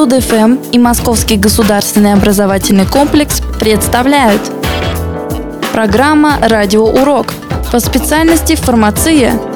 Студ-ФМ и Московский государственный образовательный комплекс представляют Программа «Радиоурок» по специальности «Фармация».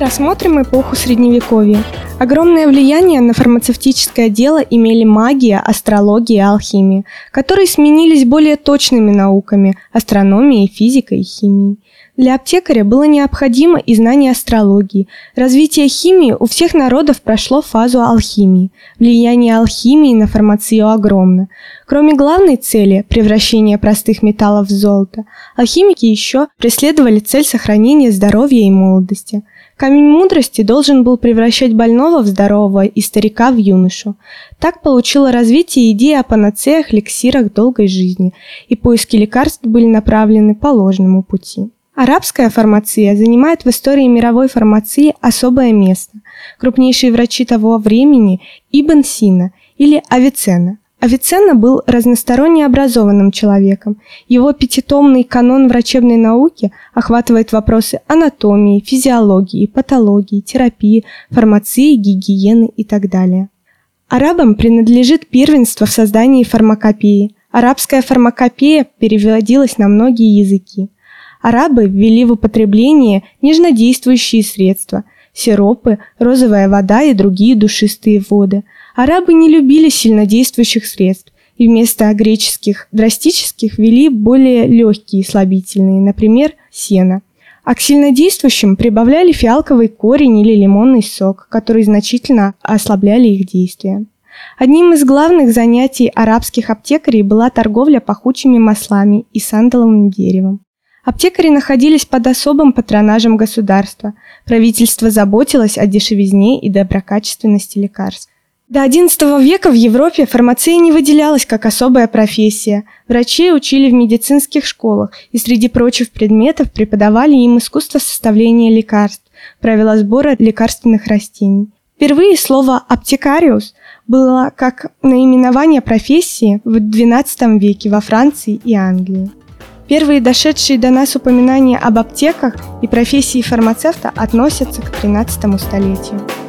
Рассмотрим эпоху Средневековья. Огромное влияние на фармацевтическое дело имели магия, астрология и алхимия, которые сменились более точными науками – астрономией, физикой и химией. Для аптекаря было необходимо и знание астрологии. Развитие химии у всех народов прошло фазу алхимии. Влияние алхимии на фармацию огромно. Кроме главной цели – превращения простых металлов в золото, алхимики еще преследовали цель сохранения здоровья и молодости – Камень мудрости должен был превращать больного в здорового и старика в юношу. Так получила развитие идея о панацеях, эликсирах долгой жизни, и поиски лекарств были направлены по ложному пути. Арабская фармация занимает в истории мировой фармации особое место. Крупнейшие врачи того времени – Ибн Сина или Авиценна. Авиценна был разносторонне образованным человеком. Его пятитомный канон врачебной науки охватывает вопросы анатомии, физиологии, патологии, терапии, фармации, гигиены и так далее. Арабам принадлежит первенство в создании фармакопеи. Арабская фармакопея переводилась на многие языки. Арабы ввели в употребление нежнодействующие средства – сиропы, розовая вода и другие душистые воды. Арабы не любили сильнодействующих средств и вместо греческих драстических ввели более легкие слабительные, например, сено. А к сильнодействующим прибавляли фиалковый корень или лимонный сок, которые значительно ослабляли их действие. Одним из главных занятий арабских аптекарей была торговля пахучими маслами и сандаловым деревом. Аптекари находились под особым патронажем государства. Правительство заботилось о дешевизне и доброкачественности лекарств. До XI века в Европе фармация не выделялась как особая профессия. Врачей учили в медицинских школах и среди прочих предметов преподавали им искусство составления лекарств, правила сбора лекарственных растений. Впервые слово «аптекариус» было как наименование профессии в XII веке во Франции и Англии. Первые дошедшие до нас упоминания об аптеках и профессии фармацевта относятся к XIII столетию.